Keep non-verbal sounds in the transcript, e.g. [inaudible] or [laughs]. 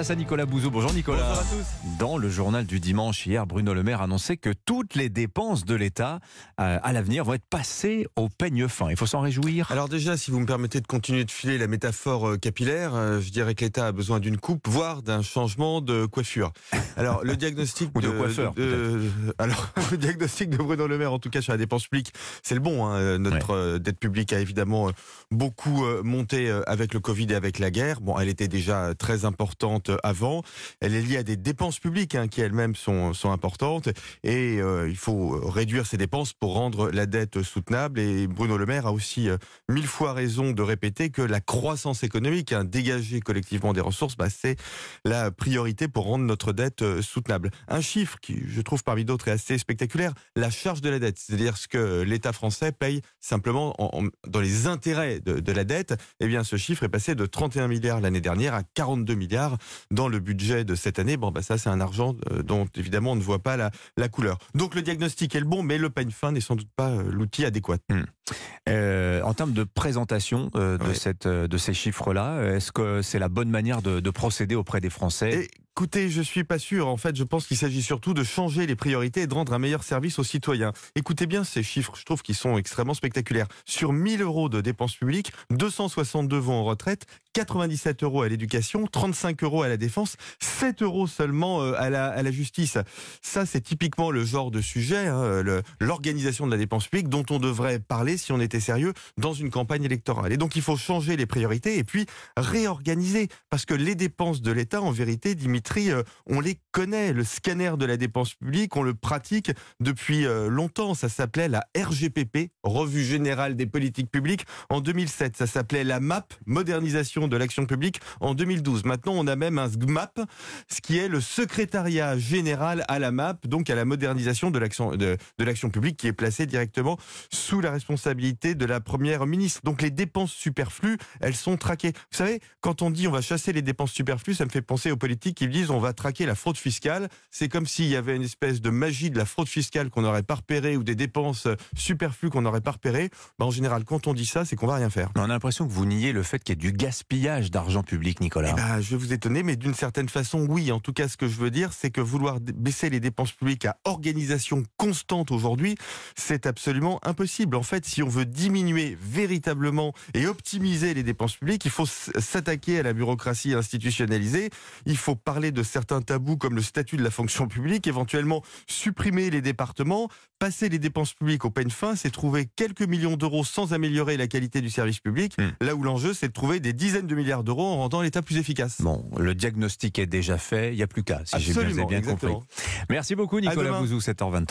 Place à Nicolas Bouzou. Bonjour Nicolas. Bonjour à tous. Dans le journal du dimanche hier, Bruno Le Maire annonçait que toutes les dépenses de l'État euh, à l'avenir vont être passées au peigne fin. Il faut s'en réjouir. Alors déjà, si vous me permettez de continuer de filer la métaphore euh, capillaire, euh, je dirais que l'État a besoin d'une coupe, voire d'un changement de coiffure. Alors le diagnostic [laughs] Ou de coiffeur, alors [laughs] le diagnostic de Bruno Le Maire, en tout cas sur la dépense publique, c'est le bon. hein. Notre dette publique a évidemment beaucoup monté avec le Covid et avec la guerre. Bon, elle était déjà très importante euh, avant. Elle est liée à des dépenses publiques hein, qui elles-mêmes sont, importantes et euh, il faut réduire ces dépenses pour rendre la dette soutenable. Et Bruno Le Maire a aussi euh, mille fois raison de répéter que la croissance économique, hein, dégager collectivement des ressources, bah, c'est la priorité pour rendre notre dette soutenable. Un chiffre qui, je trouve, parmi d'autres, est assez spectaculaire, la charge de la dette, c'est-à-dire ce que l'État français paye simplement en- en- dans les intérêts de la dette. Eh bien, ce chiffre est passé de 31 milliards l'année dernière à 42 milliards dans le budget de cette année. Bon, bah, ça, c'est un argent euh, dont, évidemment, on ne voit pas la, la couleur. Donc, le diagnostic est le bon, mais le peigne fin n'est sans doute pas euh, l'outil adéquat. Euh, en termes de présentation euh, de, Ouais. cette, de ces chiffres-là, est-ce que c'est la bonne manière de, de procéder auprès des Français? Écoutez, je suis pas sûr. En fait, je pense qu'il s'agit surtout de changer les priorités et de rendre un meilleur service aux citoyens. Écoutez bien ces chiffres, je trouve qu'ils sont extrêmement spectaculaires. Sur 1000 euros de dépenses publiques, 262 vont en retraite, 97 euros à l'éducation, 35 euros à la défense, 7 euros seulement euh, à la, justice. Ça, c'est typiquement le genre de sujet, hein, l'organisation de la dépense publique dont on devrait parler si on était sérieux dans une campagne électorale. Et donc, il faut changer les priorités et puis réorganiser. Parce que les dépenses de l'État, en vérité, Dimitri, euh, on les connaît. Le scanner de la dépense publique, on le pratique depuis euh, longtemps. Ça s'appelait la RGPP, Revue Générale des Politiques Publiques, en 2007. Ça s'appelait la MAP, Modernisation de l'Action Publique, en 2012. Maintenant, on a même un SGMAP, ce qui est le secrétariat général à la MAP, donc à la modernisation de l'action de, de l'action publique, qui est placé directement sous la responsabilité de la première ministre. Donc les dépenses superflues, elles sont traquées. Vous savez, quand on dit on va chasser les dépenses superflues, ça me fait penser aux politiques qui disent on va traquer la fraude fiscale. C'est comme s'il y avait une espèce de magie de la fraude fiscale qu'on n'aurait pas repérée ou des dépenses superflues qu'on n'aurait pas repérées. Ben, en général, quand on dit ça, c'est qu'on va rien faire. On a l'impression que vous niez le fait qu'il y ait du gaspillage d'argent public, Nicolas. Eh ben, je vais vous étonner, mais d'une certaine façon, oui. En tout cas, ce que je veux dire, c'est que vouloir baisser les dépenses publiques à organisation constante aujourd'hui, c'est absolument impossible. En fait, si on veut diminuer véritablement et optimiser les dépenses publiques, il faut s'attaquer à la bureaucratie institutionnalisée. Il faut parler de certains tabous comme le statut de la fonction publique, éventuellement supprimer les départements, passer les dépenses publiques au peigne fin, c'est trouver quelques millions d'euros sans améliorer la qualité du service public. Hmm. Là où l'enjeu, c'est de trouver des dizaines de milliards d'euros en rendant l'État plus efficace. Bon, le diagnostic est déjà fait, il n'y a plus qu'à, si j'ai bien, bien compris. Merci beaucoup Nicolas. Bouzou, 7h23.